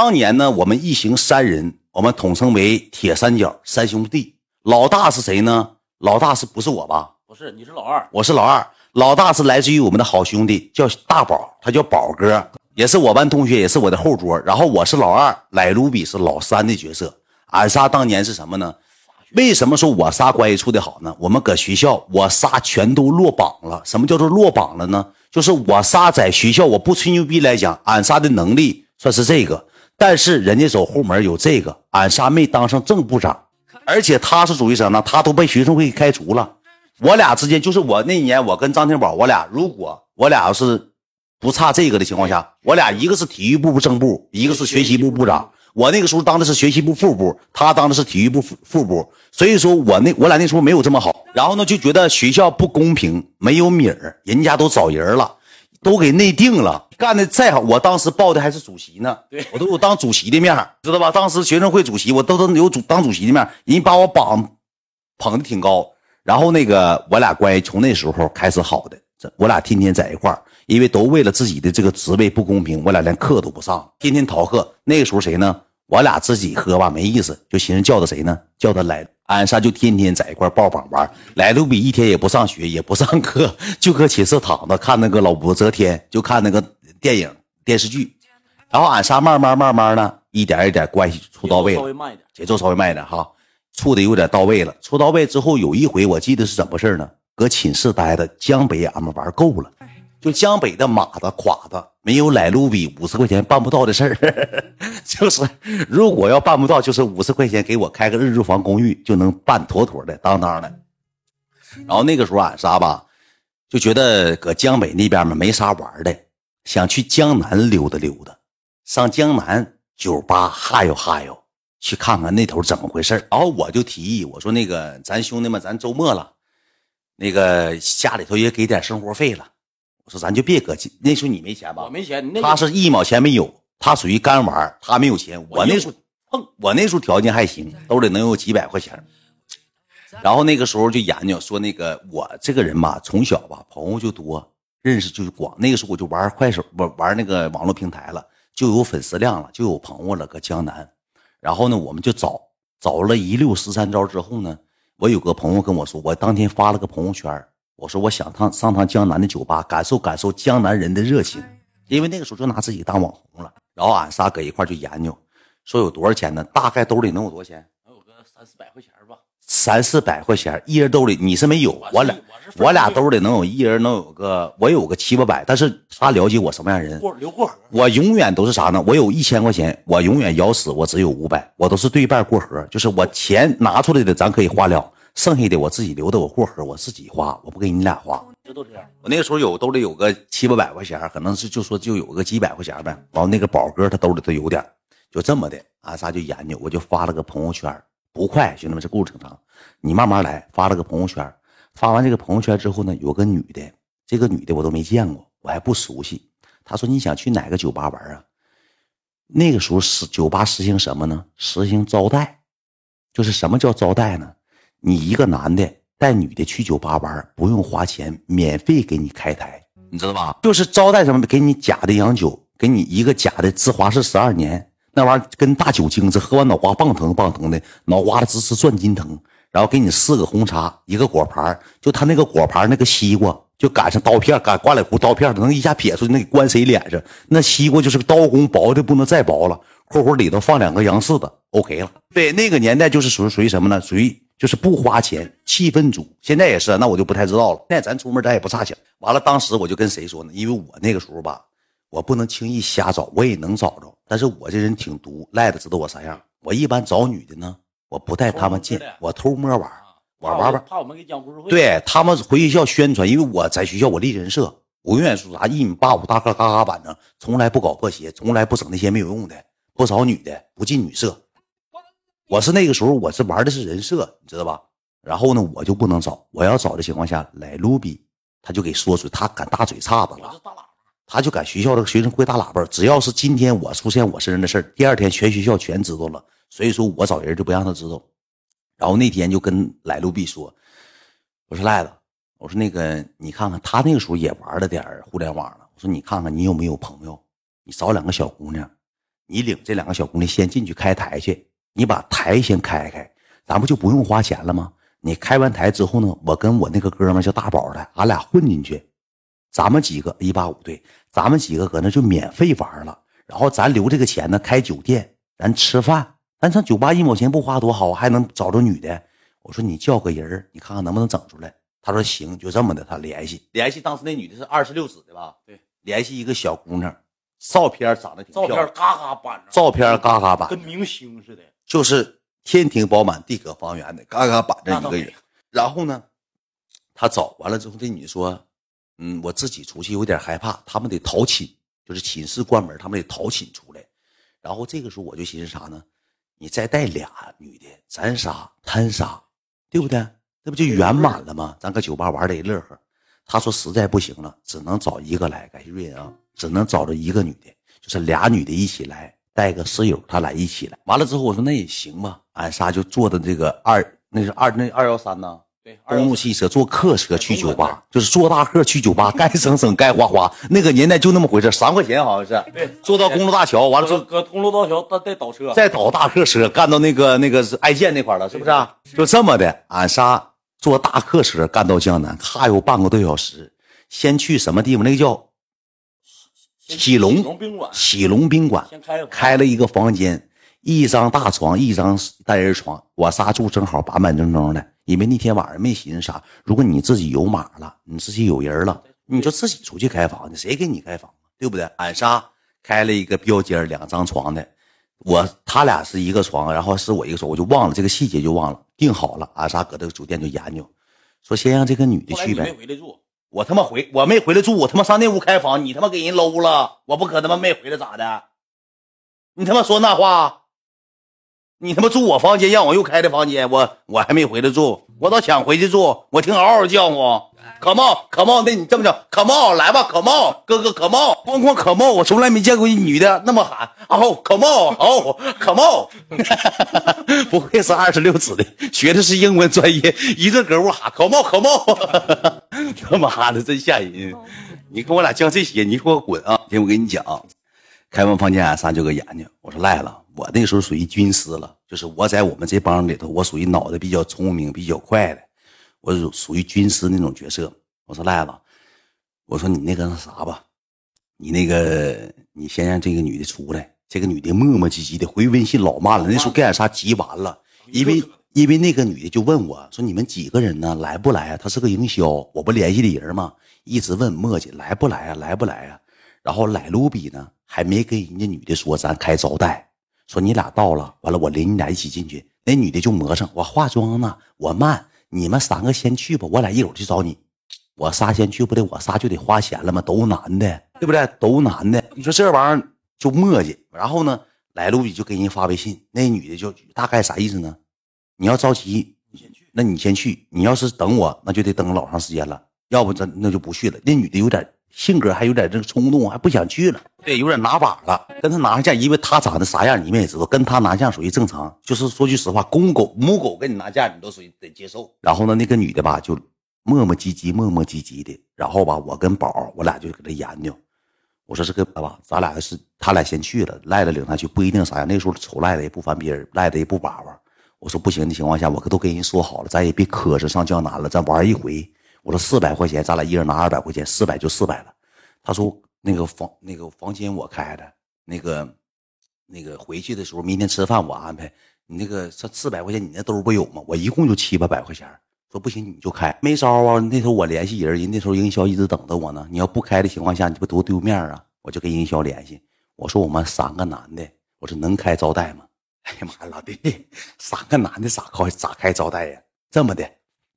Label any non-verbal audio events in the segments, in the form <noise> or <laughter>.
当年呢，我们一行三人，我们统称为铁三角三兄弟。老大是谁呢？老大是不是我吧？不是，你是老二，我是老二。老大是来自于我们的好兄弟，叫大宝，他叫宝哥，也是我班同学，也是我的后桌。然后我是老二，莱卢比是老三的角色。俺仨当年是什么呢？为什么说我仨关系处的好呢？我们搁学校，我仨全都落榜了。什么叫做落榜了呢？就是我仨在学校，我不吹牛逼来讲，俺仨的能力算是这个。但是人家走后门有这个，俺仨没当上正部长，而且他是属于什么呢？他都被学生会开除了。我俩之间就是我那年，我跟张天宝，我俩如果我俩要是不差这个的情况下，我俩一个是体育部正部，一个是学习部部长。我那个时候当的是学习部副部，他当的是体育部副副部，所以说我那我俩那时候没有这么好，然后呢就觉得学校不公平，没有米儿，人家都找人了，都给内定了，干的再好，我当时报的还是主席呢，我都有当主席的面知道吧？当时学生会主席，我都都有主当主席的面人把我绑捧的挺高，然后那个我俩关系从那时候开始好的，我俩天天在一块儿。因为都为了自己的这个职位不公平，我俩连课都不上，天天逃课。那个时候谁呢？我俩自己喝吧没意思，就寻思叫他谁呢？叫他来。俺仨就天天在一块抱膀玩。来卢比一天也不上学，也不上课，就搁寝室躺着看那个老武则天，就看那个电影电视剧。然后俺仨慢慢慢慢呢，一点一点关系处到位了，节奏稍微慢一点哈，处的有点到位了。处到位之后，有一回我记得是怎么回事呢？搁寝室待的江北，俺们玩够了。就江北的马子垮子，没有来路比五十块钱办不到的事儿，<laughs> 就是如果要办不到，就是五十块钱给我开个日租房公寓就能办妥妥的当当的。然后那个时候俺仨吧，就觉得搁江北那边嘛没啥玩的，想去江南溜达溜达，上江南酒吧哈悠哈悠，去看看那头怎么回事然后我就提议，我说那个咱兄弟们，咱周末了，那个家里头也给点生活费了。说咱就别搁那时候你没钱吧？我没钱，他是一毛钱没有，他属于干玩，他没有钱。我那时候碰，我那时候条件还行，兜里能有几百块钱。然后那个时候就研究说，那个我这个人吧，从小吧朋友就多，认识就是广。那个时候我就玩快手，玩玩那个网络平台了，就有粉丝量了，就有朋友了，搁江南。然后呢，我们就找找了一溜十三招之后呢，我有个朋友跟我说，我当天发了个朋友圈。我说我想趟上趟江南的酒吧，感受感受江南人的热情，因为那个时候就拿自己当网红了。然后俺仨搁一块就研究，说有多少钱呢？大概兜里能有多少钱？能有个三四百块钱吧。三四百块钱，一人兜里你是没有，我俩我俩兜里能有一人能有个，我有个七八百。但是他了解我什么样人？过留过河。我永远都是啥呢？我有一千块钱，我永远咬死我只有五百，我都是对半过河，就是我钱拿出来的咱可以花了。剩下的我自己留的，我过河，我自己花，我不给你俩花。就都这样。我那个时候有兜里有个七八百块钱，可能是就说就有个几百块钱呗。完后那个宝哥他兜里头有点，就这么的，俺仨就研究，我就发了个朋友圈，不快，兄弟们，这故事挺长，你慢慢来。发了个朋友圈，发完这个朋友圈之后呢，有个女的，这个女的我都没见过，我还不熟悉。她说你想去哪个酒吧玩啊？那个时候实酒吧实行什么呢？实行招待，就是什么叫招待呢？你一个男的带女的去酒吧玩，不用花钱，免费给你开台，你知道吧？就是招待什么，给你假的洋酒，给你一个假的芝华士十二年，那玩意儿跟大酒精似，喝完脑瓜棒疼棒疼的，脑瓜子直直转筋疼。然后给你四个红茶，一个果盘，就他那个果盘那个西瓜，就赶上刀片，赶刮来胡刀片能一下撇出去，那关谁脸上？那西瓜就是个刀工，薄的不能再薄了。括弧里头放两个洋柿子，OK 了。对，那个年代就是属于属于什么呢？属于。就是不花钱，气氛足。现在也是，那我就不太知道了。现在咱出门咱也不差钱。完了，当时我就跟谁说呢？因为我那个时候吧，我不能轻易瞎找，我也能找着。但是我这人挺毒，赖的知道我啥样。我一般找女的呢，我不带他们进，我偷摸玩，玩玩玩。怕我们给讲故事会。对他们回学校宣传，因为我在学校我立人设，我永远说啥一米八五大个嘎嘎板正，从来不搞破鞋，从来不整那些没有用的，不找女的，不进女社。我是那个时候，我是玩的是人设，你知道吧？然后呢，我就不能找，我要找的情况下，来卢比他就给说出，他敢大嘴叉子了，他就敢学校这个学生会大喇叭，只要是今天我出现我身上的事第二天全学校全知道了，所以说我找人就不让他知道。然后那天就跟来卢比说，我说赖子，我说那个你看看他那个时候也玩了点互联网了，我说你看看你有没有朋友，你找两个小姑娘。你领这两个小姑娘先进去开台去，你把台先开开，咱不就不用花钱了吗？你开完台之后呢，我跟我那个哥们叫大宝的，俺俩混进去，咱们几个一八五队，咱们几个搁那就免费玩了。然后咱留这个钱呢，开酒店，咱吃饭，咱上酒吧一毛钱不花多好，还能找着女的。我说你叫个人你看看能不能整出来。他说行，就这么的，他联系联系，当时那女的是二十六子的吧？对，联系一个小姑娘，照片长得挺漂亮照片嘎嘎板正，照片嘎嘎板，跟明星似的，就是天庭饱满，地阁方圆的，嘎嘎板正一个人。然后呢，他找完了之后，这女的说：“嗯，我自己出去有点害怕，他们得逃寝，就是寝室关门，他们得逃寝出来。”然后这个时候我就寻思啥呢？你再带俩女的，咱仨摊仨，对不对？那不就圆满了吗？咱搁酒吧玩的也乐呵。他说实在不行了，只能找一个来。感谢瑞恩啊，只能找着一个女的，就是俩女的一起来，带个室友，他俩一起来。完了之后，我说那也行吧，俺仨就坐的这个二，那是二那二幺三呢。公路汽车坐客车去酒吧，就是坐大客去酒吧，<laughs> 该省省，该花花。那个年代就那么回事，三块钱好像是。对，坐到公路大桥，完了之后搁公路大桥再再倒车，再倒大客车干到那个那个是爱建那块了，是不是？就这么的，俺仨坐大客车干到江南，哈有半个多小时。先去什么地方？那个叫喜龙宾馆，喜龙宾馆。先开开了一个房间，一张大床，一张单人床，我仨住正好，板板正正的。因为那天晚上没寻思啥，如果你自己有码了，你自己有人了，你就自己出去开房去，谁给你开房对不对？俺仨开了一个标间，两张床的，我他俩是一个床，然后是我一个床，我就忘了这个细节，就忘了定好了。俺仨搁这个酒店就研究，说先让这个女的去呗。回来住，我他妈回我没回来住，我他妈上那屋开房，你他妈给人搂了，我不可他妈没回来咋的？你他妈说那话？你他妈住我房间，让我又开的房间，我我还没回来住，我倒想回去住。我听嗷嗷叫唤，可茂可茂，那你这么叫可茂来吧，可茂哥哥可茂，哐哐可茂，我从来没见过一女的那么喊，哦可茂哦可茂，<laughs> 不愧是二十六子的，学的是英文专业，一顿搁屋喊可茂可茂，他妈的真吓人！你跟我俩犟这些，你给我滚啊！听我跟你讲，开完房间俺仨就搁研究，我说赖了。我那时候属于军师了，就是我在我们这帮里头，我属于脑袋比较聪明、比较快的，我属于军师那种角色。我说赖子，我说你那个那啥吧，你那个你先让这个女的出来。这个女的磨磨唧唧的回微信老慢了，那时候给俺仨急完了，因为因为那个女的就问我说你们几个人呢？来不来啊？她是个营销，我不联系的人吗？一直问磨叽来不来啊？来不来啊？然后来卢比呢，还没跟人家女的说咱开招待。说你俩到了，完了我领你俩一起进去。那女的就磨蹭，我化妆呢，我慢。你们三个先去吧，我俩一会儿去找你。我仨先去不得，我仨就得花钱了吗？都男的，对不对？都男的。你说这玩意儿就磨叽。然后呢，来路比就给人发微信，那女的就大概啥意思呢？你要着急，你先去，那你先去。你要是等我，那就得等老长时间了。要不咱那就不去了。那女的有点。性格还有点这个冲动，还不想去了。对，有点拿把了。跟他拿上架，因为他长得啥样你们也知道，跟他拿相属于正常。就是说句实话，公狗母狗跟你拿架，你都属于得接受。然后呢，那个女的吧，就磨磨唧唧、磨磨唧唧的。然后吧，我跟宝，我俩就搁这研究。我说这个吧，咱俩是他俩先去了，赖子领他去不一定啥样。那时候瞅赖子也不烦别人，赖子也不把玩。我说不行的情况下，我可都跟人说好了，咱也别磕碜上江南了，咱玩一回。我说四百块钱，咱俩一人拿二百块钱，四百就四百了。他说那个房那个房间我开的，那个那个回去的时候，明天吃饭我安排。你那个这四百块钱，你那兜不有吗？我一共就七八百块钱。说不行你就开，没招啊。那时候我联系人，人那时候营销一直等着我呢。你要不开的情况下，你不多丢面啊？我就跟营销联系，我说我们三个男的，我说能开招待吗？<laughs> 哎呀妈呀，老弟，三个男的咋开咋开招待呀？这么的。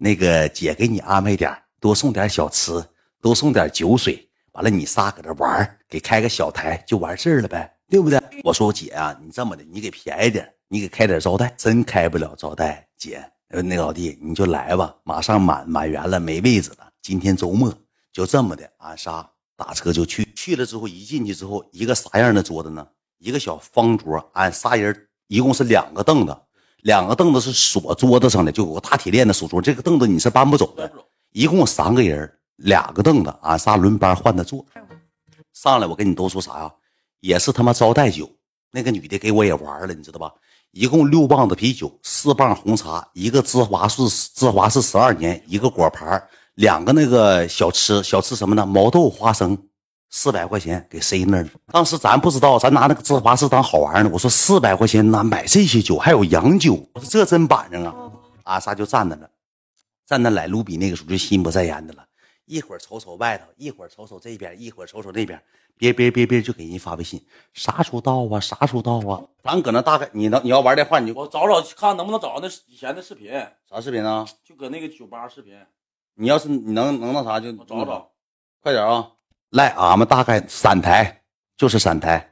那个姐给你安排点多送点小吃，多送点酒水，完了你仨搁这玩给开个小台就完事儿了呗，对不对？我说姐啊，你这么的，你给便宜点，你给开点招待，真开不了招待，姐，那老弟你就来吧，马上满满员了，没位置了。今天周末就这么的，俺仨打车就去，去了之后一进去之后，一个啥样的桌子呢？一个小方桌，俺仨人一共是两个凳子。两个凳子是锁桌子上的，就有个大铁链子锁桌。这个凳子你是搬不走的。一共三个人，两个凳子，俺仨轮班换着坐。上来我跟你都说啥呀？也是他妈招待酒，那个女的给我也玩了，你知道吧？一共六磅子啤酒，四磅红茶，一个芝华士芝华士十二年，一个果盘，两个那个小吃，小吃什么呢？毛豆花生，四百块钱给塞那儿了。当时咱不知道，咱拿那个芝华士当好玩呢。我说四百块钱哪买这些酒，还有洋酒，我说这真板正啊！阿萨就站那了，站那来卢比那个时候就心不在焉的了，一会儿瞅瞅外头，一会儿瞅瞅这边，一会儿瞅瞅那边。别别别别，就给人发微信，啥时候到啊？啥时候到啊？咱搁那大概，你能你要玩的话，你就我找找看能不能找到那以前的视频，啥视频啊？就搁那个酒吧视频。你要是你能能那啥，就找找，快点啊！来，俺们大概三台，就是三台，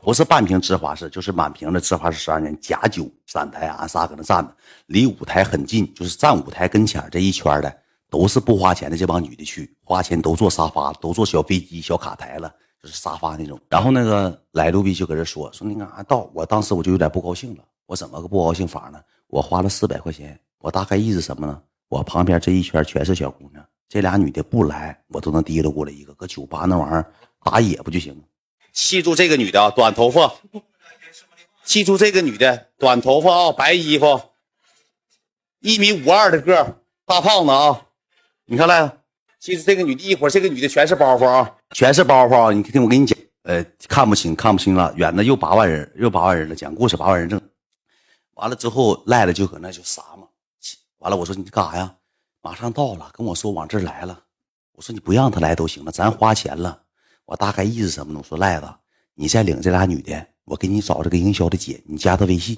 不是半瓶芝华士，就是满瓶的芝华士十二年假酒，三台，俺仨搁那站着，离舞台很近，就是站舞台跟前这一圈的。都是不花钱的这帮女的去，花钱都坐沙发，都坐小飞机、小卡台了，就是沙发那种。然后那个来路比就搁这说说你干啥到？我当时我就有点不高兴了。我怎么个不高兴法呢？我花了四百块钱，我大概意思什么呢？我旁边这一圈全是小姑娘，这俩女的不来，我都能提溜过来一个。搁酒吧那玩意儿打野不就行？记住这个女的啊，短头发。记住这个女的，短头发啊，白衣服，一米五二的个，大胖子啊。你看来，记住这个女的，一会儿这个女的全是包袱啊，全是包袱啊！你听我跟你讲，呃，看不清，看不清了，远的又八万人，又八万人了，讲故事八万人正。完了之后，赖了就搁那就撒嘛。完了，我说你干啥呀？马上到了，跟我说往这来了。我说你不让他来都行了，咱花钱了。我大概意思什么呢？我说赖子，你再领这俩女的，我给你找这个营销的姐，你加她微信，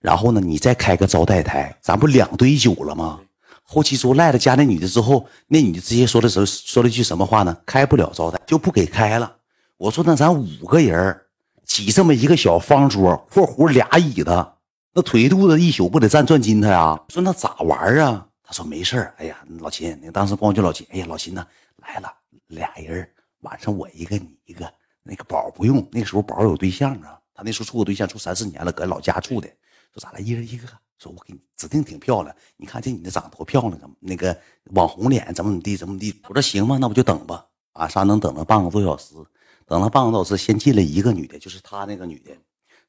然后呢，你再开个招待台，咱不两堆酒了吗？后期说赖子加那女的之后，那女的直接说的时候说了句什么话呢？开不了招待就不给开了。我说那咱五个人挤这么一个小方桌（括弧俩椅子），那腿肚子一宿不得站转筋他呀？说那咋玩啊？他说没事儿哎呀，老秦，你当时光叫老秦。哎呀，老秦呐，来了俩人晚上我一个你一个。那个宝不用，那时候宝有对象啊，他那时候处过对象，处三四年了，搁老家处的。说咋了？一人一个。说，我给你指定挺漂亮。你看这女的长得多漂亮，怎么那个网红脸，怎么怎么地，怎么地？我说行吧，那不就等吧。啊，啥能等了半个多小时，等了半个多小时，先进来一个女的，就是她那个女的，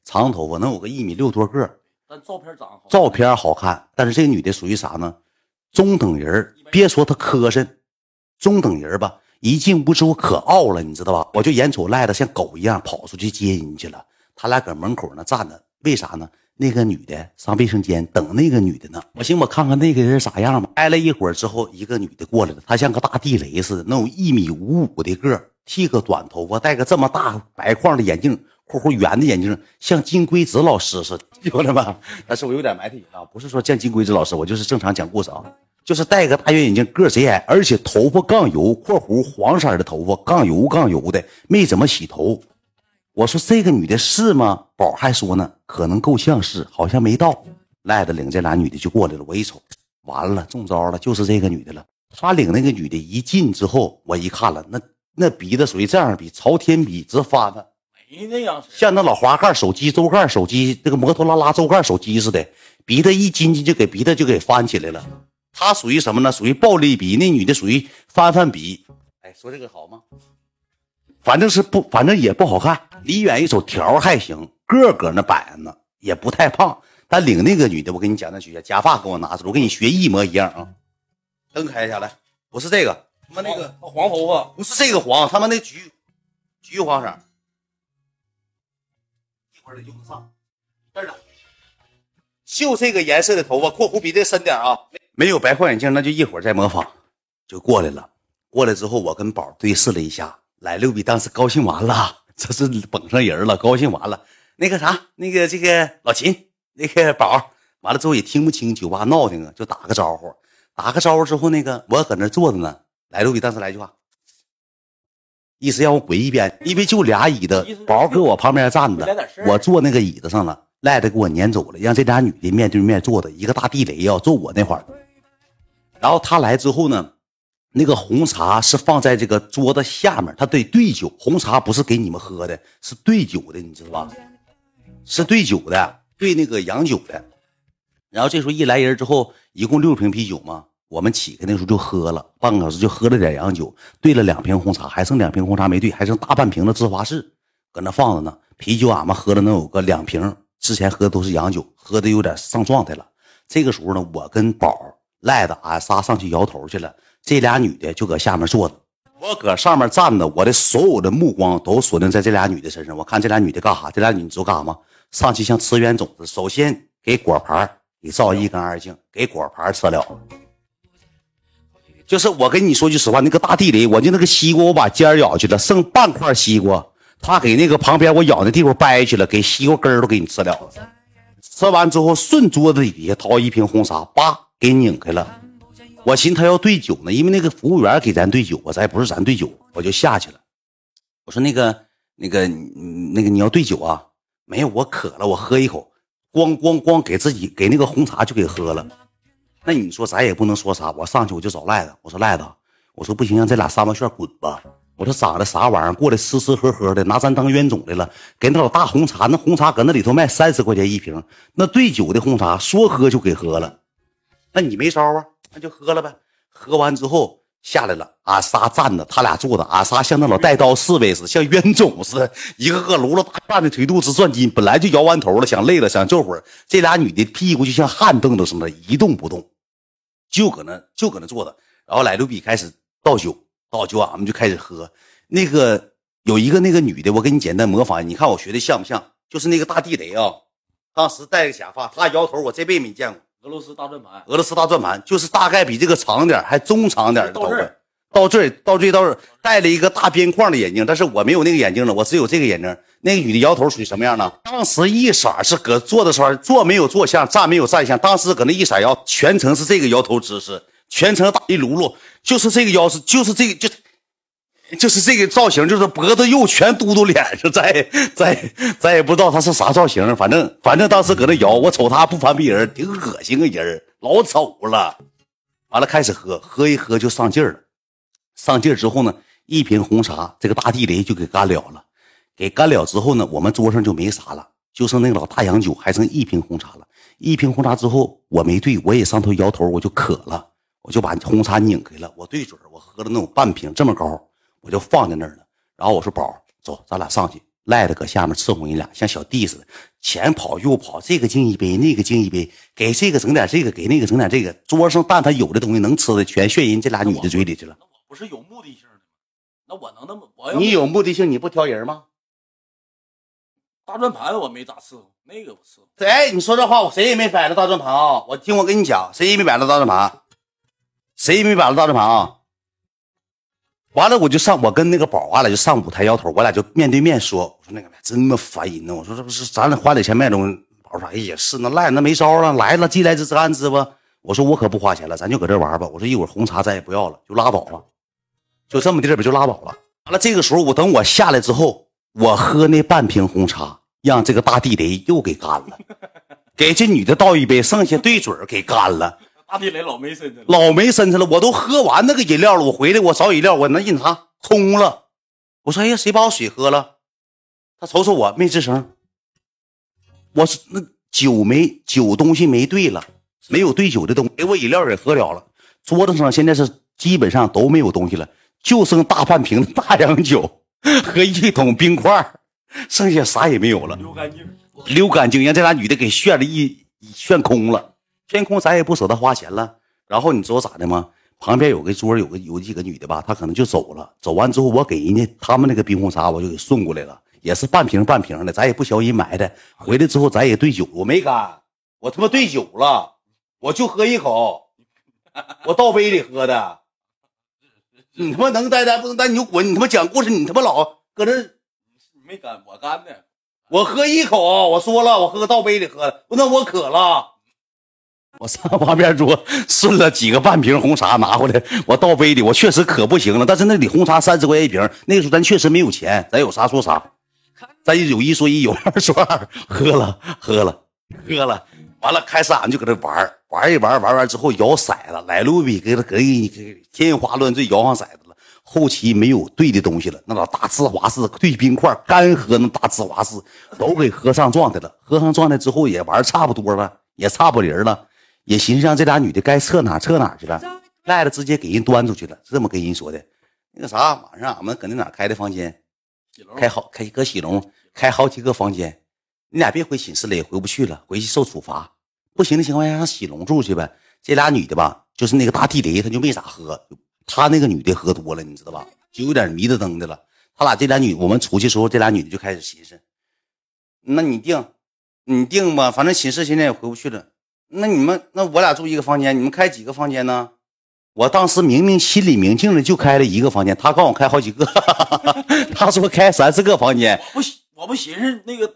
长头发，能有个一米六多个。但照片长好，照片好看。但是这个女的属于啥呢？中等人别说他磕碜，中等人吧。一进屋之后可傲了，你知道吧？我就眼瞅赖的像狗一样跑出去接人去了。他俩搁门口那站着，为啥呢？那个女的上卫生间等那个女的呢，我寻我看看那个人啥样吧。挨了一会儿之后，一个女的过来了，她像个大地雷似的，能有一米五五的个剃个短头发，戴个这么大白框的眼镜，括弧圆的眼镜，像金龟子老师似的，兄弟们。但是我有点埋汰啊，不是说像金龟子老师，我就是正常讲故事啊，就是戴个大圆眼镜，个贼矮，而且头发杠油，括弧黄色的头发，杠油杠油的，没怎么洗头。我说这个女的是吗？宝还说呢，可能够像是，好像没到。赖子领这俩女的就过来了，我一瞅，完了，中招了，就是这个女的了。他领那个女的一进之后，我一看了，那那鼻子属于这样比朝天鼻直翻的，没那样像那老滑盖手机、周盖手机，那个摩托罗拉周盖手机似的，鼻子一进去就给鼻子就给翻起来了。他属于什么呢？属于暴力鼻。那女的属于翻翻鼻。哎，说这个好吗？反正是不，反正也不好看。离远一瞅，条还行，个搁那摆着呢，也不太胖。但领那个女的，我跟你讲，那学假发给我拿出来，我跟你学一模一样啊。灯开下来，不是这个，他妈那个黄头发，不是这个黄，他妈那橘橘黄色。一会儿得用得上，这儿呢，就这个颜色的头发，括弧比这深点啊。没有白框眼镜，那就一会儿再模仿，就过来了。过来之后，我跟宝对视了一下。来六比当时高兴完了，这是捧上人了，高兴完了。那个啥，那个这个老秦，那个宝，完了之后也听不清酒吧闹腾啊，就打个招呼。打个招呼之后，那个我搁那坐着呢。来六比当时来句话，意思让我滚一边，因为就俩椅子，宝搁我旁边站着，我坐那个椅子上了，赖的给我撵走了，让这俩女的面对面坐的，一个大地雷要坐我那块儿。然后他来之后呢？那个红茶是放在这个桌子下面，他得兑酒。红茶不是给你们喝的，是兑酒的，你知道吧？是兑酒的，兑那个洋酒的。然后这时候一来人之后，一共六瓶啤酒嘛，我们起开那时候就喝了，半个小时就喝了点洋酒，兑了两瓶红茶，还剩两瓶红茶没兑，还剩大半瓶的芝华士。搁那放着呢。啤酒俺们喝了能有个两瓶，之前喝的都是洋酒，喝的有点上状态了。这个时候呢，我跟宝赖子俺仨上去摇头去了，这俩女的就搁下面坐着，我搁上面站着，我的所有的目光都锁定在这俩女的身上。我看这俩女的干啥？这俩女的知道干啥吗？上去像吃冤种子，首先给果盘给照一干二净，给果盘吃了。就是我跟你说句实话，那个大地雷，我就那个西瓜，我把尖儿咬去了，剩半块西瓜。他给那个旁边我咬那地方掰去了，给西瓜根儿都给你吃了。吃完之后，顺桌子底下掏一瓶红茶，叭给拧开了。我寻思他要兑酒呢，因为那个服务员给咱兑酒我，咱不是咱兑酒，我就下去了。我说那个那个那个你要兑酒啊？没有，我渴了，我喝一口，咣咣咣给自己给那个红茶就给喝了。那你说咱也不能说啥，我上去我就找赖子，我说赖子，我说不行，让这俩三毛炫滚吧。我说长的啥玩意儿？过来吃吃喝喝的，拿咱当冤种来了。给那老大红茶，那红茶搁那里头卖三十块钱一瓶，那兑酒的红茶说喝就给喝了。那你没招啊？那就喝了呗。喝完之后下来了，俺仨站着，他俩坐着，俺仨像那老带刀侍卫似的，像冤种似的，一个个撸了大半的腿肚子转筋。本来就摇完头了，想累了，想这会儿，这俩女的屁股就像旱凳子似的，一动不动，就搁那就搁那坐着。然后来刘比开始倒酒。倒酒，俺们就开始喝。那个有一个那个女的，我给你简单模仿，你看我学的像不像？就是那个大地雷啊，当时戴个假发，她摇头，我这辈子没见过。俄罗斯大转盘，俄罗斯大转盘，就是大概比这个长点，还中长点的到这儿，到这儿，到这到这儿，戴了一个大边框的眼镜，但是我没有那个眼镜了，我只有这个眼镜。那个女的摇头属于什么样呢？当时一色是搁坐的时候，坐没有坐相，站没有站相，当时搁那一色摇，全程是这个摇头姿势。全程打一噜噜，就是这个腰是，就是这个，就就是这个造型，就是脖子肉全嘟嘟脸上，再 <laughs> 再再也不知道他是啥造型，反正反正当时搁那摇，我瞅他不攀比人，挺恶心个人，老丑了。完了开始喝，喝一喝就上劲儿了，上劲儿之后呢，一瓶红茶，这个大地雷就给干了了。给干了之后呢，我们桌上就没啥了，就剩那个老大洋酒，还剩一瓶红茶了。一瓶红茶之后，我没兑，我也上头摇头，我就渴了。我就把红茶拧开了，我对准我喝了那种半瓶这么高，我就放在那儿了。然后我说：“宝，走，咱俩上去。”赖子搁下面伺候你俩，像小弟似的，前跑右跑，这个敬一杯，那个敬一杯，给这个整点这个，给那个整点这个。桌上但凡有的东西能吃的，全炫人这俩女的嘴里去了。那我不是有目的性的吗？那我能那么我你有目的性，你不挑人吗？大转盘我没咋伺候，那个我伺候。谁？你说这话，我谁也没摆着大转盘啊！我听我跟你讲，谁也没摆着大转盘。谁也没摆着大转盘啊！完了，我就上，我跟那个宝，俺俩就上舞台摇头，我俩就面对面说：“我说那个真他妈烦人呢！我说这不是咱俩花点钱买东西。”宝说：“哎呀，是那赖那没招了，来了既来之则安之吧。”我说：“我可不花钱了，咱就搁这玩吧。”我说：“一会儿红茶咱也不要了，就拉倒了，就这么地儿吧，就拉倒了。”完了，这个时候我等我下来之后，我喝那半瓶红茶，让这个大地雷又给干了，给这女的倒一杯，剩下对嘴给干了。大地雷老没身子，老没身子了。我都喝完那个饮料了，我回来我找饮料，我那饮茶空了。我说：“哎呀，谁把我水喝了？”他瞅瞅我，没吱声。我是那酒没酒东西没兑了，没有兑酒的东西，给我饮料也喝了了。桌子上现在是基本上都没有东西了，就剩大半瓶大洋酒 <laughs> 和一桶冰块，剩下啥也没有了。溜干净，溜干净，让这俩女的给炫了一炫空了。天空咱也不舍得花钱了，然后你知道咋的吗？旁边有个桌，有个有几个女的吧，她可能就走了。走完之后，我给人家他们那个冰红茶，我就给送过来了，也是半瓶半瓶的，咱也不小心买的。回来之后咱也兑酒，我没干，我他妈兑酒了，我就喝一口，我倒杯里喝的。你他妈能呆呆不能呆，你就滚！你他妈讲故事，你他妈老搁这，你没干，我干的。我喝一口，我说了，我喝倒杯里喝的，那我渴了。我上旁边桌顺了几个半瓶红茶拿回来，我倒杯里，我确实可不行了。但是那里红茶三十块钱一瓶，那个时候咱确实没有钱，咱有啥说啥，咱有一说一，有二说二，喝了喝了喝了，完了开始俺就搁这玩玩一玩，玩完之后摇骰子，来路比给他给给天花乱坠摇上骰子了。后期没有兑的东西了，那老大芝华士兑冰块干喝，那大芝华士都给喝上状态了。喝上状态之后也玩差不多了，也差不离了。也寻思让这俩女的该撤哪撤哪去了，赖了直接给人端出去了，是这么跟人说的。那个啥，晚上俺们搁那哪开的房间，开好开搁喜龙开好几个房间，你俩别回寝室了，也回不去了，回去受处罚。不行的情况下，让喜龙住去呗。这俩女的吧，就是那个大地雷，她就没咋喝，她那个女的喝多了，你知道吧？就有点迷瞪瞪的了。他俩这俩女，我们出去时候，这俩女的就开始寻思，那你定，你定吧，反正寝室现在也回不去了。那你们，那我俩住一个房间，你们开几个房间呢？我当时明明心里明镜的就开了一个房间，他告诉我开好几个，<laughs> 他说开三四个房间我不寻我不寻思那个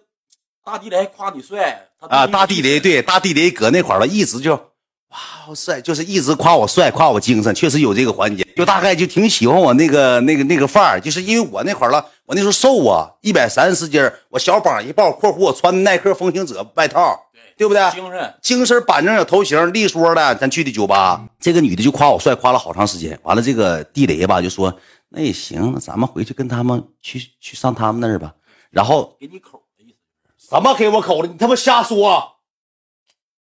大地雷夸你帅啊。大地雷对大地雷搁那块儿了，一直就哇帅，就是一直夸我帅，夸我精神，确实有这个环节，就大概就挺喜欢我那个那个那个范儿，就是因为我那块儿了，我那时候瘦啊，一百三十斤我小膀一抱，括弧我穿的耐克风行者外套，对不对？精神精神板正有头型，利索的。咱去的酒吧，这个女的就夸我帅，夸了好长时间。完了，这个地雷吧就说那也行，那咱们回去跟他们去去上他们那儿吧。然后给你口的意思什么给我口了？你他妈瞎说！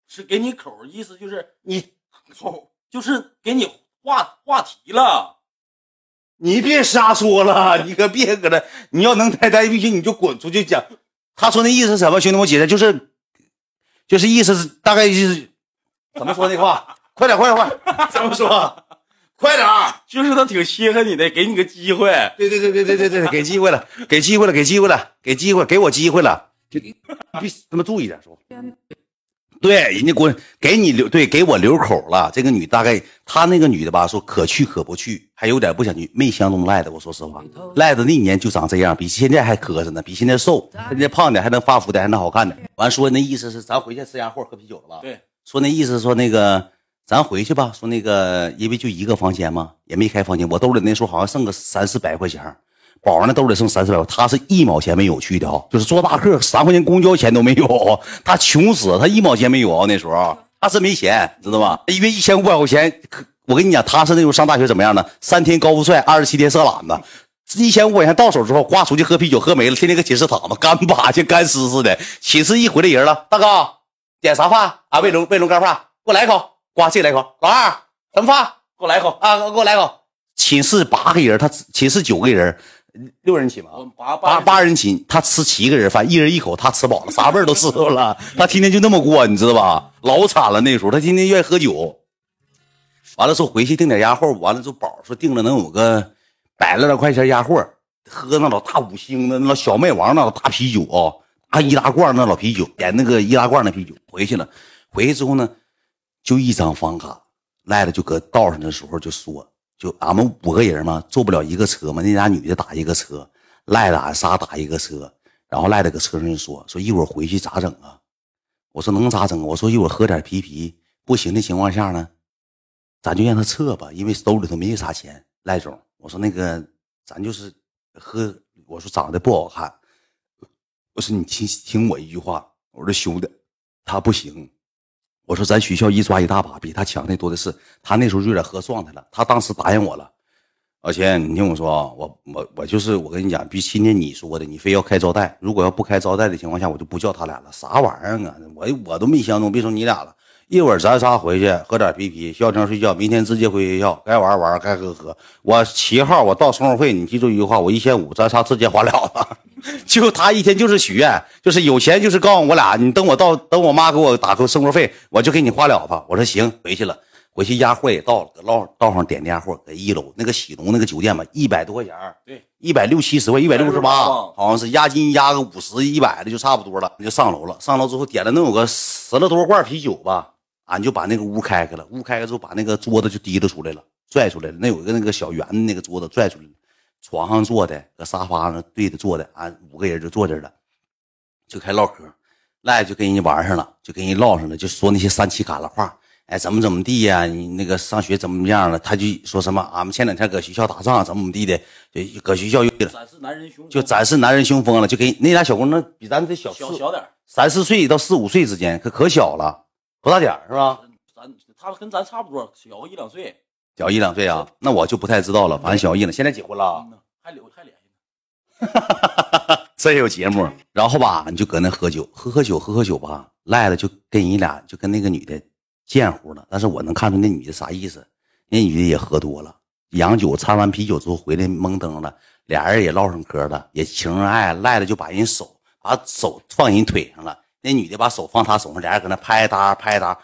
是给你口，意思就是你口就是给你话话题了。你别瞎说了，你可别搁这。你要能待待必须你就滚出去讲。他说那意思是什么？兄弟，我解释就是，就是意思是大概就是怎么说那话？<laughs> 快点，快点，快！怎么说？快点儿！就是他挺稀罕你的，给你个机会。对对对对对对对，<laughs> 给机会了，给机会了，给机会了，给机会，给我机会了，就必须他妈注意点说。对，人家给我给你留，对，给我留口了。这个女大概她那个女的吧，说可去可不去，还有点不想去，没相中赖子。我说实话，赖子那年就长这样，比现在还磕碜呢，比现在瘦，现在胖点，还能发福点，还能好看点。完说那意思是咱回去吃洋货喝啤酒了吧？对，说那意思说那个咱回去吧，说那个因为就一个房间嘛，也没开房间，我兜里那时候好像剩个三四百块钱，宝儿那兜里剩三四百块，他是一毛钱没有去的啊，就是坐大客三块钱公交钱都没有，他穷死，他一毛钱没有啊，那时候他是没钱，知道吧？因为一千五百块钱，我跟你讲，他是那时候上大学怎么样呢？三天高富帅，二十七天色懒子。一千五百块钱到手之后，刮出去喝啤酒，喝没了，天天搁寝室躺着，干巴像干尸似的。寝室一回来人了，大哥点啥饭啊？卫龙卫龙干饭，给我来一口，呱这来一口。老二什么饭？给我来一口啊！给我来一口。寝室八个人，他寝室九个人，六人寝吗？八八八人寝，他吃七个人饭，一人一口，他吃饱了，啥味儿都吃着了。<laughs> 他天天就那么过，你知道吧？老惨了那时候，他天天愿意喝酒。完了之后回去订点鸭货，完了之后宝说订了能有个百来来块钱鸭货，喝那老大五星的那老小麦王那老大啤酒啊，大易拉罐那老啤酒，点那个易拉罐那啤酒回去了。回去之后呢，就一张房卡，赖了就搁道上的时候就说，就俺们五个人嘛，坐不了一个车嘛，那俩女的打一个车，赖的俺仨打一个车，然后赖的搁车上就说说一会儿回去咋整啊？我说能咋整？我说一会儿喝点啤啤，不行的情况下呢，咱就让他撤吧，因为兜里头没啥钱。赖总，我说那个咱就是喝，我说长得不好看，我说你听听我一句话，我说兄弟，他不行。我说咱学校一抓一大把，比他强的多的是。他那时候就有点喝状态了，他当时答应我了。老钱，你听我说啊，我我我就是我跟你讲，比今天你说的，你非要开招待，如果要不开招待的情况下，我就不叫他俩了。啥玩意儿啊？我我都没相中，别说你俩了。一会儿咱仨回去喝点啤啤，消停睡觉，明天直接回学校，该玩玩，该喝喝。我七号我到生活费，你记住一句话，我一千五，咱仨直接花了了。<laughs> 就他一天就是许愿，就是有钱就是告诉我俩，你等我到等我妈给我打个生活费，我就给你花了吧。我说行，回去了。回去压货也到了，搁道道上点的压货，搁一楼那个喜龙那个酒店吧，一百多块钱儿，对，一百六七十块，一百六十八，好像是押金压个五十一百的就差不多了，就上楼了。上楼之后点了能有个十来多罐啤酒吧，俺就把那个屋开开了，屋开开之后把那个桌子就提溜出来了，拽出来了。那有一个那个小圆的那个桌子拽出来了，床上坐的，搁沙发上对着坐的，俺五个人就坐这儿了，就开唠嗑，赖就跟人家玩上了，就跟人唠上了，就说那些三七嘎拉话。哎，怎么怎么地呀、你那个上学怎么样了？他就说什么，俺们前两天搁学校打仗，怎么怎么地的，就搁学校又展示男人胸，就展示男人雄风了，就给那俩小姑娘比咱这小小小点三四岁到四五岁之间，可可小了，多大点儿是吧？咱他跟咱差不多，小个一两岁，小一两岁啊？那我就不太知道了，反正小一了。现在结婚了嗯，呐还留还联系呢。<laughs> 真有节目。然后吧，你就搁那喝酒，喝喝酒，喝喝酒吧，赖了就跟人俩就跟那个女的贱乎了。但是我能看出那女的啥意思，那女的也喝多了，洋酒掺完啤酒之后回来懵登了，俩人也唠上嗑了，也情恩爱，赖了就把人手把手放人腿上了。那女的把手放他手上，俩人搁那拍搭拍搭，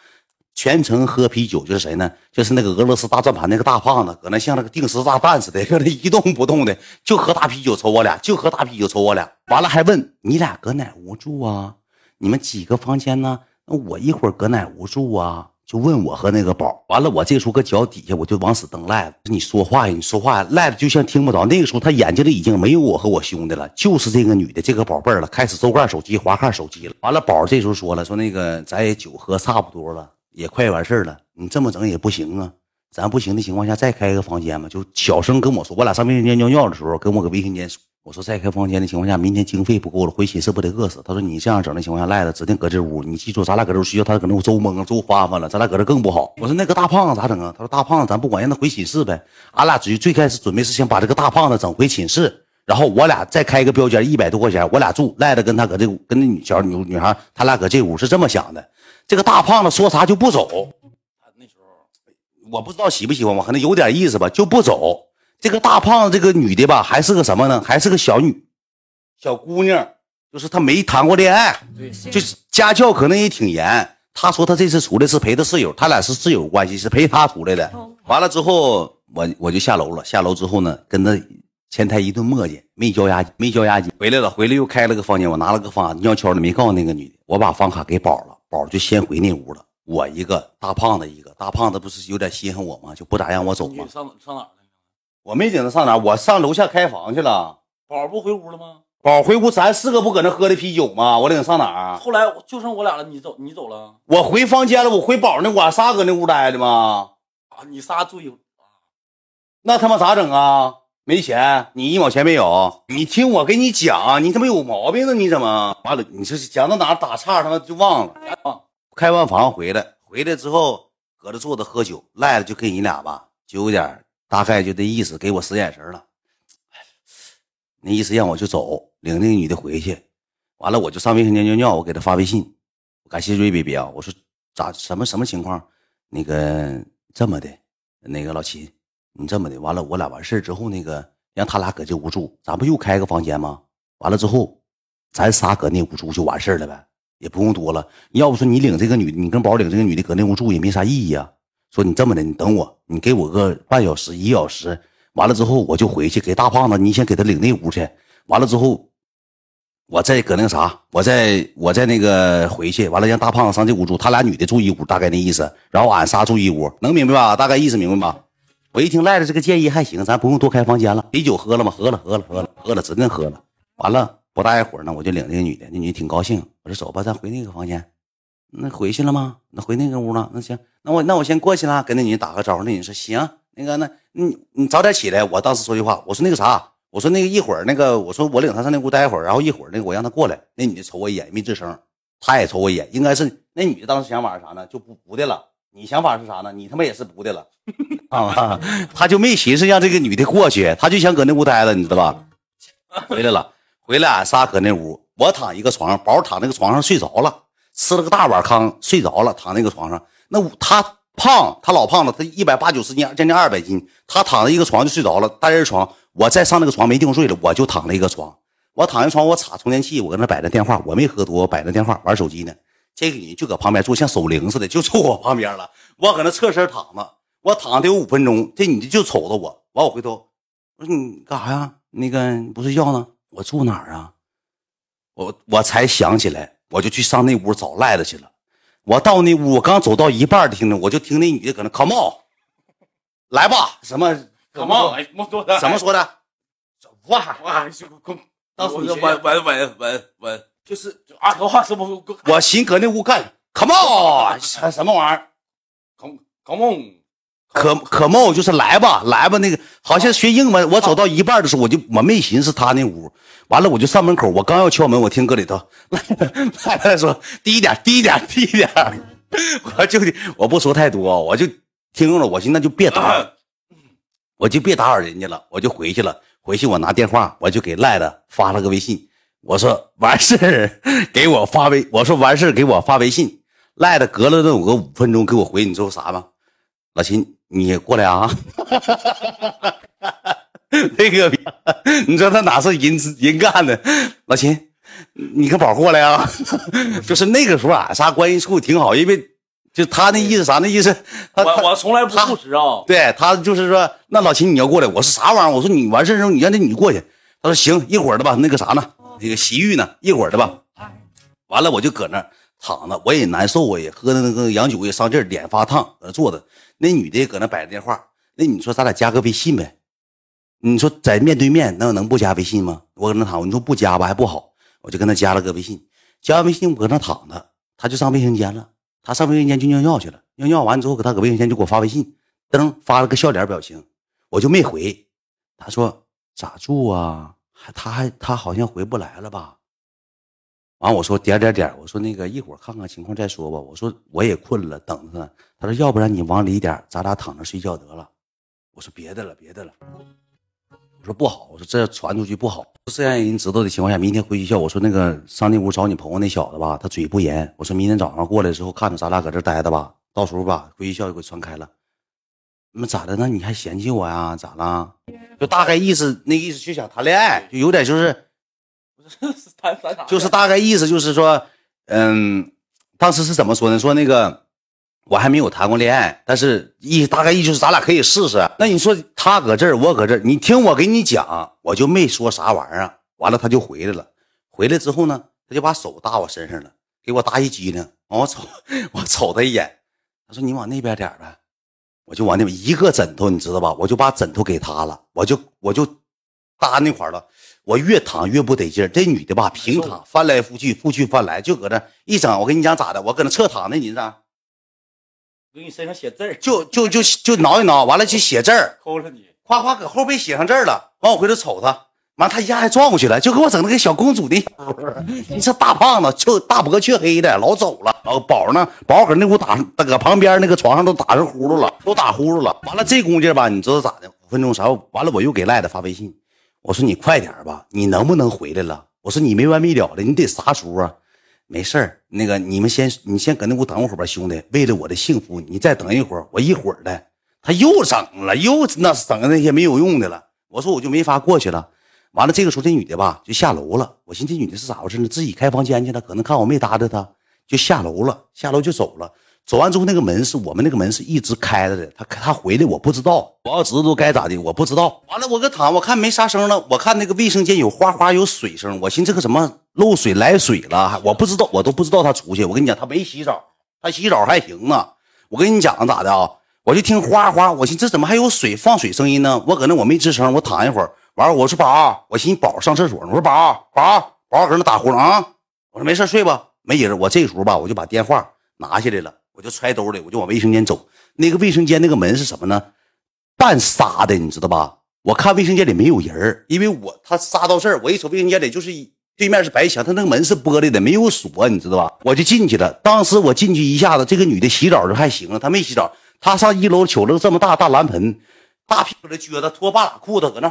全程喝啤酒。就是谁呢？就是那个俄罗斯大转盘那个大胖子，搁那像那个定时炸弹似的，搁那一动不动的，就喝大啤酒瞅我俩，就喝大啤酒瞅我俩。完了还问你俩搁哪屋住啊？你们几个房间呢？那我一会儿搁哪屋住啊？就问我和那个宝，完了我这时候搁脚底下，我就往死蹬赖子。你说话呀，你说话呀，赖子就像听不着。那个时候他眼睛里已经没有我和我兄弟了，就是这个女的，这个宝贝儿了，开始周盖手机、滑看手机了。完了，宝这时候说了，说那个咱也酒喝差不多了，也快完事儿了，你这么整也不行啊。咱不行的情况下，再开一个房间嘛，就小声跟我说。我俩上卫生间尿尿的时候，跟我搁卫生间说。我说再开房间的情况下，明天经费不够了，回寝室不得饿死？他说你这样整的情况下，赖子指定搁这屋。你记住，咱俩搁这屋睡觉，他搁那屋周懵周花翻了，咱俩搁这更不好。我说那个大胖子咋整啊？他说大胖子咱不管，让他回寝室呗。俺俩最最开始准备是想把这个大胖子整回寝室，然后我俩再开一个标间，一百多块钱，我俩住。赖子跟他搁这屋跟那女小女女孩，他俩搁这屋是这么想的。这个大胖子说啥就不走。那时候我不知道喜不喜欢我，可能有点意思吧，就不走。这个大胖子这个女的吧，还是个什么呢？还是个小女。小姑娘，就是她没谈过恋爱，就是家教可能也挺严。她说她这次出来是陪她室友，她俩是室友关系，是陪她出来的。完了之后，我我就下楼了。下楼之后呢，跟她前台一顿磨叽，没交押金，没交押金。回来了，回来又开了个房间，我拿了个房卡，尿悄的没告诉那个女的。我把房卡给宝了，宝就先回那屋了。我一个大胖子，一个大胖子不是有点稀罕我吗？就不咋让我走吗？上上哪了？我没领他上哪，我上楼下开房去了。宝不回屋了吗？宝回屋，咱四个不搁那喝的啤酒吗？我领上哪儿？后来就剩我俩了，你走，你走了。我回房间了，我回宝那，我仨搁那屋待着吗？啊，你仨住一，那他妈咋整啊？没钱，你一毛钱没有。你听我给你讲，你他妈有毛病啊？你怎么完了？你这是讲到哪打岔，他妈就忘了。开完房回来，回来之后搁这坐着喝酒，赖了就跟你俩吧，就有点大概就这意思，给我使眼神了。那意思让我就走，领那个女的回去，完了我就上卫生间尿尿，我给她发微信，感谢瑞 baby 啊，我说咋什么什么情况？那个这么的，那个老秦，你这么的，完了我俩完事之后，那个让他俩搁这屋住，咱不又开个房间吗？完了之后，咱仨搁那屋住就完事了呗，也不用多了。要不说你领这个女的，你跟宝领这个女的搁那屋住也没啥意义啊。说你这么的，你等我，你给我个半小时一小时。完了之后我就回去给大胖子，你先给他领那屋去。完了之后，我再搁那啥，我再我再那个回去。完了让大胖子上这屋住，他俩女的住一屋，大概那意思。然后俺仨住一屋，能明白吧？大概意思明白吧？我一听赖子这个建议还行，咱不用多开房间了。啤酒喝了吗？喝了，喝了，喝了，喝了，指定喝了。完了不大一会儿呢，我就领那个女的，那女的挺高兴。我说走吧，咱回那个房间。那回去了吗？那回那个屋了？那行，那我那我先过去了，跟那女的打个招呼。那女的说行。那个，那你你早点起来。我当时说句话，我说那个啥，我说那个一会儿那个，我说我领他上那屋待会儿，然后一会儿那个我让他过来。那女的瞅我一眼，没吱声。他也瞅我一眼，应该是那女的当时想法是啥呢？就不不的了。你想法是啥呢？你他妈也是不的了 <laughs> 啊！他就没寻思让这个女的过去，他就想搁那屋待着，你知道吧？回来了，回来俺仨搁那屋，我躺一个床上，宝躺那个床上睡着了，吃了个大碗糠睡着了，躺那个床上。那他。胖，他老胖了，他一百八九十斤，将近二百斤。他躺在一个床就睡着了，单人床。我再上那个床没定睡了，我就躺了一个床。我躺一床，我插充电器，我搁那摆着电话，我没喝多，摆着电话玩手机呢。这个女就搁旁边坐，像守灵似的，就坐我旁边了。我搁那侧身躺着，我躺得有五分钟，这女的就瞅着我。完，我回头，我说你干啥呀？那个不睡觉呢？我住哪儿啊？我我才想起来，我就去上那屋找赖子去了。我到那屋，我刚走到一半，听着我就听那女的搁那 come on，来吧，什么 come on，哎，怎么说的？哇哇，当时稳稳稳稳稳，就是啊，说话什么？我寻搁那屋干 come on，什么玩意儿？come come on，可可 on 就是来吧，来吧，那个好像学英文。我走到一半的时候，我就我没寻思他那屋。完了，我就上门口，我刚要敲门，我听搁里头，<laughs> 来来说低一点，低一点，低一点。<laughs> 我就我不说太多，我就听了，我寻思那就别打，我就别打扰人家了，我就回去了。回去我拿电话，我就给赖子发了个微信，我说完事给我发微，我说完事给我发微信。赖子隔了那有个五分钟给我回，你知道啥吗？老秦，你过来啊。<laughs> 那个，你说他哪是人人干的？老秦，你跟宝过来啊！<laughs> 就是那个时候俺仨关系处挺好，因为就他那意思啥？那意思，我我从来不不知啊。对他就是说，那老秦你要过来，我是啥玩意儿？我说你完事之后你让那女过去。他说行，一会儿的吧。那个啥呢？那个洗浴呢？一会儿的吧。完了我就搁那躺着，我也难受啊，也喝的那个洋酒也上劲儿，脸发烫，搁那坐着。那女的搁那摆着电话。那你说咱俩加个微信呗？你说在面对面，那能不加微信吗？我搁那躺，你说不加吧还不好，我就跟他加了个微信。加完微信，我搁那躺着，他就上卫生间了。他上卫生间就尿尿去了，尿尿完之后，搁他搁卫生间就给我发微信，噔发了个笑脸表情，我就没回。他说咋住啊？还他还他好像回不来了吧？完我说点点点，我说那个一会儿看看情况再说吧。我说我也困了，等着他。他说要不然你往里点，咱俩躺着睡觉得了。我说别的了，别的了。我说不好，我说这传出去不好。不是让人知道的情况下，明天回学校，我说那个上那屋找你朋友那小子吧，他嘴不严。我说明天早上过来之后，看着咱俩搁这待着吧，到时候吧回学校就给传开了。那咋的？那你还嫌弃我呀？咋了？就大概意思，那意思就想谈恋爱，就有点就是，谈谈啥？就是大概意思就是说，嗯，当时是怎么说呢？说那个。我还没有谈过恋爱，但是意大概意就是咱俩可以试试。那你说他搁这儿，我搁这儿，你听我给你讲，我就没说啥玩意儿。完了他就回来了，回来之后呢，他就把手搭我身上了，给我搭一激灵。完我瞅我瞅他一眼，他说你往那边点呗，我就往那边一个枕头，你知道吧？我就把枕头给他了，我就我就搭那块了。我越躺越不得劲儿，这女的吧平躺翻来覆去，覆去翻来，就搁那一整。我跟你讲咋的？我搁那侧躺呢，你咋？给你身上写字儿，就就就就挠一挠，完了就写字儿，抠了你，夸夸搁后背写上字儿了。完我回头瞅他，完他一下还撞过去了，就给我整那个小公主的。<laughs> 你这大胖子，就大脖黢黑的，老走了。宝呢，宝搁那屋打，搁旁边那个床上都打上呼噜了，都打呼噜了。完了这功夫吧，你知道咋的？五分钟啥？完了我又给赖子发微信，我说你快点吧，你能不能回来了？我说你没完没了的，你得啥时候啊？没事儿，那个你们先，你先搁那屋等会儿吧，兄弟。为了我的幸福，你再等一会儿，我一会儿的。他又整了，又那整那些没有用的了。我说我就没法过去了。完了，这个时候这女的吧就下楼了。我寻思这女的是咋回事呢？自己开房间去了，可能看我没搭着她，就下楼了。下楼就走了。走完之后，那个门是我们那个门是一直开着的。他他回来我不知道，我要知道该咋的，我不知道。完了，我搁躺，我看没啥声了。我看那个卫生间有哗哗有水声，我寻思这个什么漏水来水了，我不知道，我都不知道他出去。我跟你讲，他没洗澡，他洗澡还行呢。我跟你讲咋的啊？我就听哗哗，我寻思这怎么还有水放水声音呢？我搁那我没吱声，我躺一会儿。完了，我说宝，我寻思宝上厕所呢。我说宝宝宝搁那打呼噜啊。我说没事睡吧，没人。我这时候吧，我就把电话拿下来了。我就揣兜里，我就往卫生间走。那个卫生间那个门是什么呢？半纱的，你知道吧？我看卫生间里没有人因为我他纱到这儿，我一瞅卫生间里就是对面是白墙，他那个门是玻璃的，没有锁，你知道吧？我就进去了。当时我进去一下子，这个女的洗澡就还行了，她没洗澡，她上一楼取了个这么大大蓝盆，大屁股的撅着，脱半拉裤子搁那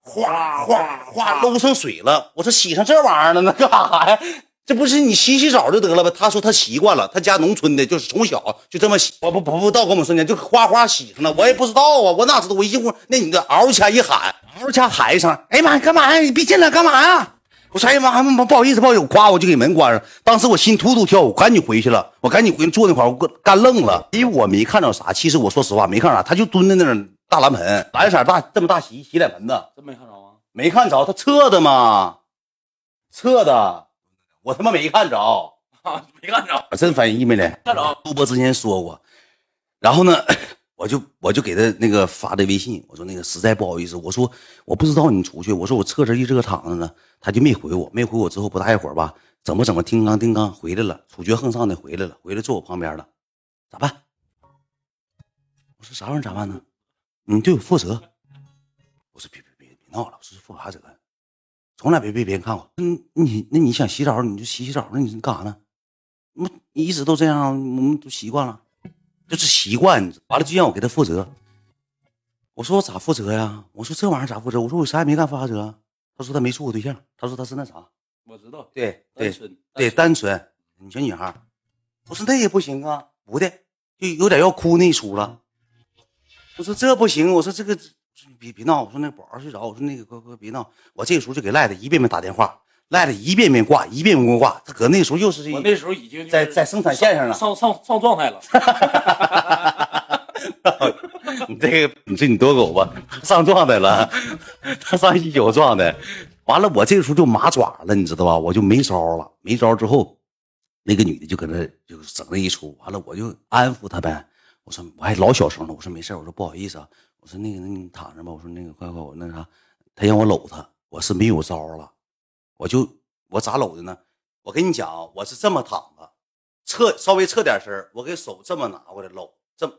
哗哗哗搂上水了。我说洗上这玩意儿了，那干啥呀？这不是你洗洗澡就得了呗？他说他习惯了，他家农村的，就是从小就这么洗。我不不不到跟我们说呢就哗哗洗上了，我也不知道啊，我哪知道？我一进屋，那女的嗷一下一喊，嗷一下喊一声，哎呀妈，干嘛呀？你别进来，干嘛呀？我说哎呀妈，不好意思，不好意思，夸我就给门关上。当时我心突突跳，我赶紧回去了，我赶紧回去坐那块儿，我干愣了，因为我没看着啥。其实我说实话，没看着啥，他就蹲在那儿，大蓝盆，蓝色大这么大洗洗脸盆子，真没看着吗？没看着，他侧的嘛，侧的。我他妈没看着，<laughs> 没看着，我真翻译没嘞。看着，录播之前说过，然后呢，我就我就给他那个发的微信，我说那个实在不好意思，我说我不知道你出去，我说我侧着一直搁躺着呢，他就没回我，没回我之后不大一会儿吧，怎么怎么叮当叮当回来了，处决横上的回来了，回来坐我旁边了，咋办？我说啥玩意儿咋办呢？你对我负责。我说别别别别闹了，我说负啥责？从来没被别人看过。嗯，你那你想洗澡，你就洗洗澡。那你干啥呢？那你一直都这样，我们都习惯了，就是习惯。完了就让我给他负责。我说我咋负责呀？我说这玩意儿咋负责？我说我啥也没干，负啥责？他说他没处过对象。他说他是那啥。我知道。对对对，单纯。你小女孩。我说那也不行啊，不的，就有点要哭那一出了。我说这不行。我说这个。别别闹，我说那宝儿睡着，我说那个哥哥别闹，我这个时候就给赖子一遍遍打电话，赖子一遍遍挂，一遍遍挂，他搁那时候又是我那时候已经在在生产线上了，上上上状态了。<laughs> 你这个你这你多狗吧，上状态了，他上一宿状态，完了我这个时候就麻爪了，你知道吧？我就没招了，没招之后，那个女的就搁那就整那一出，完了我就安抚她呗，我说我还老小声了，我说没事我说不好意思啊，我说那个那你躺着吧，我说那个快快我那啥，他让我搂他，我是没有招了，我就我咋搂的呢？我跟你讲啊，我是这么躺着，侧稍微侧点身我给手这么拿过来搂，这么。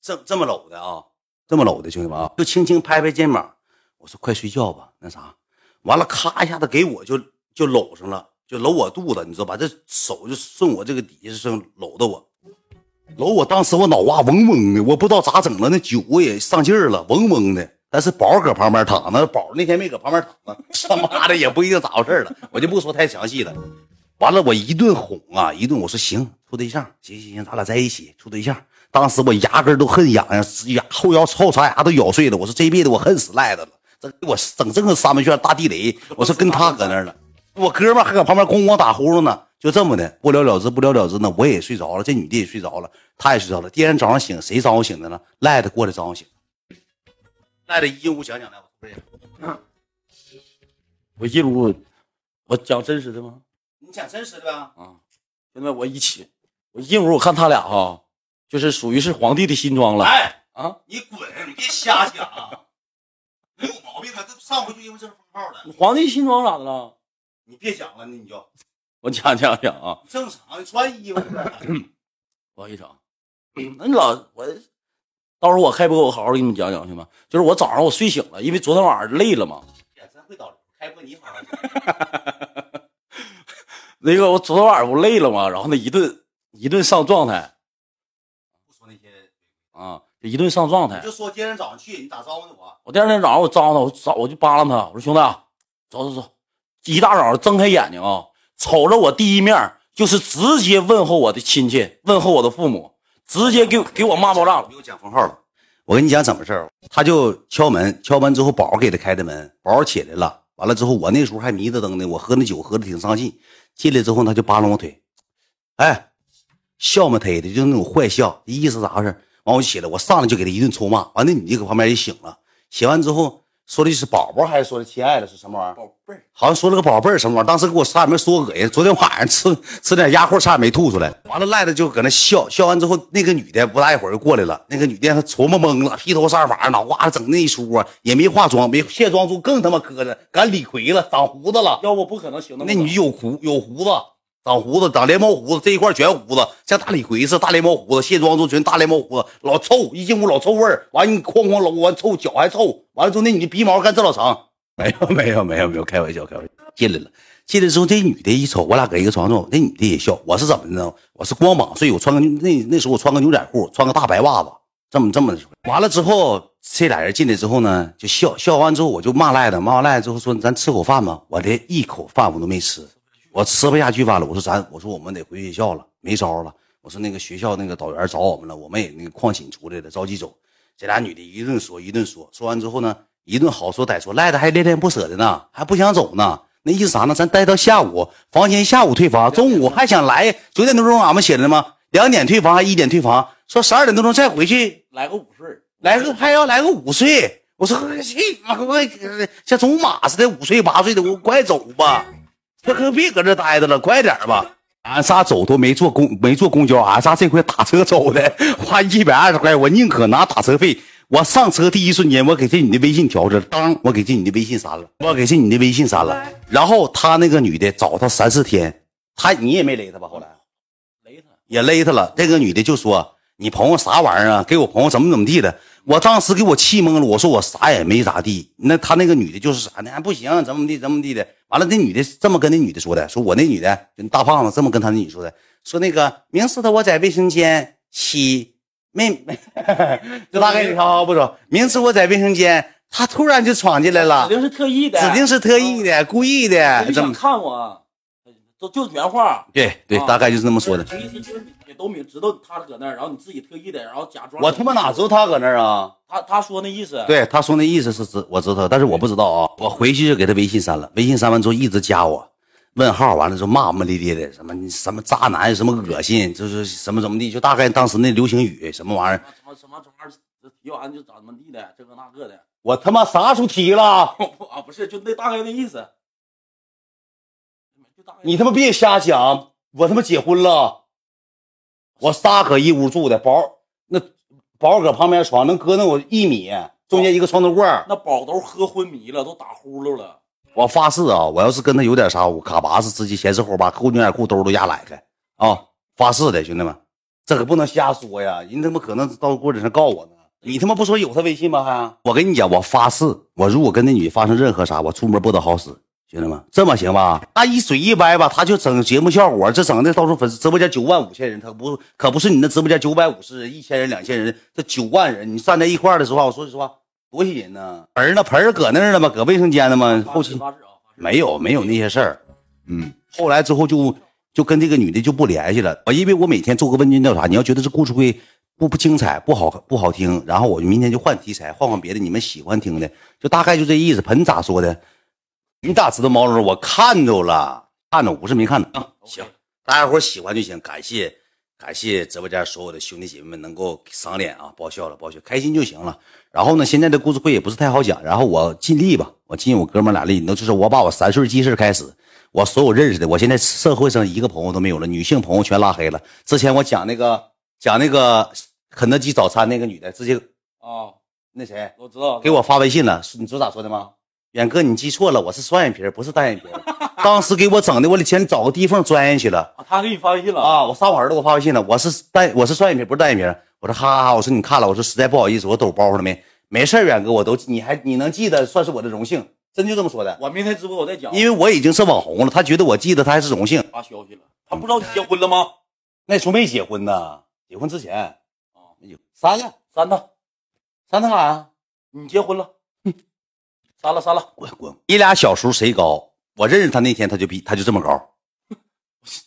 这这么搂的啊，这么搂的兄弟们啊，就轻轻拍拍肩膀，我说快睡觉吧，那啥，完了咔一下子给我就就搂上了，就搂我肚子，你知道吧？这手就顺我这个底下上搂的我，搂我当时我脑瓜嗡嗡的，我不知道咋整了，那酒我也上劲儿了，嗡嗡的。但是宝搁旁边躺着，宝那天没搁旁边躺着，<laughs> 他妈的也不一定咋回事了，我就不说太详细了。完了我一顿哄啊，一顿我说行，处对象，行行行，咱俩在一起处对象。当时我牙根都恨痒痒，牙后腰后槽牙都咬碎了。我说这辈子我恨死赖子了，这给我整这个三门圈大地雷。我说跟他搁那儿了，我哥们还搁旁边咣咣打呼噜呢。就这么的不了了之，不了了之呢。我也睡着了，这女的也睡着了，她也睡着了。第二天早上醒，谁招呼醒的呢？赖子过来招呼醒。赖子一进屋讲讲来，我我一屋，我讲真实的吗？你讲真实的呗。啊，现在我一起，我一进屋我看他俩哈。就是属于是皇帝的新装了。哎啊，你滚！你别瞎讲，没有毛病啊！这上回就因为这封号了。皇帝新装咋的了？你别讲了，那你就 <laughs> 我讲讲讲啊。正常穿衣服。<coughs> 不好意思啊，<coughs> 那你老我到时候我开播，我好好给你们讲讲行吗？就是我早上我睡醒了，因为昨天晚上累了嘛。也真会导开播你好好 <laughs> 那个我昨天晚上不累了嘛，然后那一顿一顿上状态。不说那些啊，一顿上状态。就说今天早上去，你咋招呼的我？我第二天早上我招呼他，我早我就扒拉他，我说兄弟，走走走，一大早睁开眼睛啊，瞅着我第一面就是直接问候我的亲戚，问候我的父母，直接给给我骂爆炸了。给我讲封号了。我跟你讲怎么事儿，他就敲门，敲门之后宝给他开的门，宝起来了，完了之后我那时候还迷着灯呢，我喝那酒喝的挺上劲，进来之后他就扒拉我腿，哎，笑么忒的，就是那种坏笑，意思咋回事？完我起来，我上来就给他一顿臭骂。完那女的搁旁边也醒了，醒完之后说的是宝宝还是说的亲爱的，是什么玩意儿？宝贝儿，好像说了个宝贝儿什么玩意儿。当时给我差点没说恶心。昨天晚上吃吃点鸭货，差点没吐出来。完了赖子就搁那笑笑完之后，那个女的不大一会儿就过来了。那个女的她琢磨懵了，披头散发，脑瓜子整那一出啊，也没化妆，没卸妆出更他妈磕碜，赶李逵了，长胡子了。要不不可能行那女有胡有胡子。长胡子，长连毛胡子，这一块全胡子，像大李逵似的，大连毛胡子，卸妆之后全大连毛胡子，老臭，一进屋老臭味儿。完你哐哐搂完臭，脚还臭。完了之后那女的鼻毛干这老长，没有没有没有没有，开玩笑开玩笑。进来了，进来之后这女的一瞅，我俩搁一个床上，那女的也笑。我是怎么的呢？我是光膀睡，我穿个那那时候我穿个牛仔裤，穿个大白袜子，这么这么的。完了之后这俩人进来之后呢，就笑笑完之后我就骂赖子，骂完赖子之后说咱吃口饭吧，我连一口饭我都没吃。我吃不下去饭了，我说咱，我说我们得回学校了，没招了。我说那个学校那个导员找我们了，我们也那个旷寝出来了，着急走。这俩女的一顿说一顿说，说完之后呢，一顿好说歹说，赖的还恋恋不舍的呢，还不想走呢。那意思啥呢？咱待到下午，房间下午退房，中午还想来。九点多钟俺们写的吗？两点退房还一点退房？说十二点多钟再回去，来个午睡，来个还要来个午睡。我说去妈快像走马似的，五岁八岁的，我快走吧。这可别搁这待着了，快点吧！俺仨走都没坐公没坐公交，俺仨这回打车走的，花一百二十块，我宁可拿打车费。我上车第一瞬间，我给这女的微信调着，当我给这女的微信删了，我给这女的微信删了。然后他那个女的找他三四天，他你也没勒他吧？后来勒他也勒他了。这个女的就说：“你朋友啥玩意儿啊？给我朋友怎么怎么地的？”我当时给我气懵了，我说我啥也没咋地。那他那个女的就是啥呢？不行，怎么地怎么地的。完了，那女的这么跟那女的说的，说我那女的就大胖子这么跟他那女说的，说那个明知道我在卫生间洗，没没，<laughs> 就大概你好好不说，明知我在卫生间，他突然就闯进来了，指定是特意的，指定是特意的，故意的，怎么看我，都就原话，对对，大概就是这么说的。都都明知道他搁那儿，然后你自己特意的，然后假装。我他妈哪知道他搁那儿啊？他他说那意思，对，他说那意思是知我知道，但是我不知道啊。我回去就给他微信删了，微信删完之后一直加我，问号，完了之后骂骂咧咧的，什么你什么渣男，什么恶心，就是什么怎么地，就大概当时那流行语什么玩意儿。什么什么什么玩意儿，提完就咋怎么地的，这个那个的。我他妈啥时候提了？<laughs> 啊，不是，就那大概那意思。你他妈别瞎讲！我他妈结婚了，我仨搁一屋住的，宝那宝搁旁边床能搁那我一米，中间一个床头柜。那宝都喝昏迷了，都打呼噜了。我发誓啊，我要是跟他有点啥，我卡巴是直接前四后八，裤牛仔裤兜都压来开啊！发誓的，兄弟们，这可不能瞎说呀！人他妈可能到过程上告我呢。你他妈不说有他微信吗？还我跟你讲，我发誓，我如果跟那女发生任何啥，我出门不得好使，兄弟们，这么行吧？他一嘴一歪吧，他就整节目效果，这整的到时候粉丝直播间九万五千人，他不可不是你那直播间九百五十人、一千人、两千人，这九万人，你站在一块儿的时候，我说实话，多些人呢。盆儿呢？盆儿搁那儿呢吗？搁卫生间呢吗？后期没有没有那些事儿，嗯，后来之后就就跟这个女的就不联系了。我因为我每天做个问卷调查，你要觉得这故事会不不精彩、不好不好听，然后我就明天就换题材，换换别的你们喜欢听的，就大概就这意思。盆咋说的？你咋知道毛绒？我看着了，看着我不是没看着啊。行，大家伙喜欢就行，感谢感谢直播间所有的兄弟姐妹们能够赏脸啊，爆笑了爆笑，开心就行了。然后呢，现在的故事会也不是太好讲，然后我尽力吧，我尽我哥们儿俩力，那就是我把我三岁记事开始，我所有认识的，我现在社会上一个朋友都没有了，女性朋友全拉黑了。之前我讲那个讲那个肯德基早餐那个女的，直接啊，那谁我知道，给我发微信了，你知道咋说的吗？远哥，你记错了，我是双眼皮，不是单眼皮。当时给我整的，我得先找个地缝钻进去了。啊他给你发微信了啊！我仨我儿子给我发微信了，我是单我是双眼皮，不是单眼皮。我说哈哈哈，我说你看了，我说实在不好意思，我抖包袱了没？没事儿，远哥，我都你还你能记得，算是我的荣幸，真就这么说的。我明天直播我再讲。因为我已经是网红了，他觉得我记得他还是荣幸。发消息了，他不知道你结婚了吗？那时候没结婚呢，结婚之前啊，没有删了，删他，删他干啥？你结婚了，删了删了，滚滚！你俩小时候谁高？我认识他那天他就比他就这么高。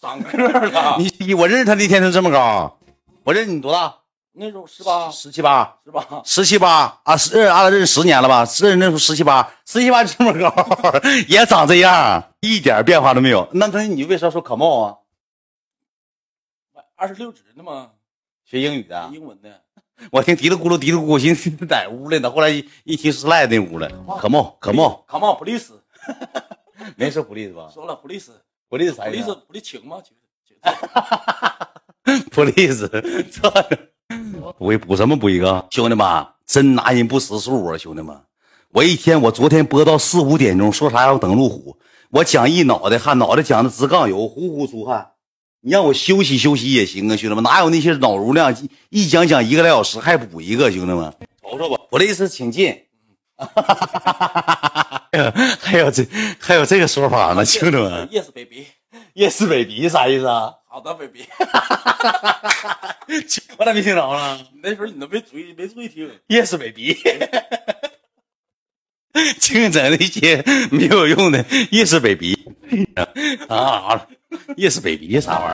长个了。你我认识他那天他这么高，我认识你多大？那时候十八十七八。是吧？十七八啊，十认俺俩认识十年了吧？认识那时候十七八，十七八就这么高，也长这样，一点变化都没有。那那你为啥说可貌啊？二十六指的吗？学英语的，英文的。我听嘀里咕噜嘀里咕噜，寻思在屋来呢？后来一一听是赖那屋了，可貌可貌，，Come on please，<laughs> 没说普利是吧？说了 please，普利是啥意思？不是请吗？请请普利是，这补补什么补一个？兄弟们，真拿人不识数啊！兄弟们，我一天我昨天播到四五点钟，说啥要等路虎，我讲一脑袋汗，脑袋讲的直杠油，呼呼出汗。你让我休息休息也行啊，兄弟们，哪有那些脑容量一讲讲一个来小时还补一个？兄弟们，瞅瞅吧，我的意思请进。<laughs> 还有这还有这个说法呢，兄弟们。，Yes baby, Yes baby 啥意思啊？好的 baby，<laughs> 我咋没听着呢？你那时候你都没注意没注意听，Yes baby，净整 <laughs> 那些没有用的 Yes baby 啊！，Yes baby 啥玩意儿？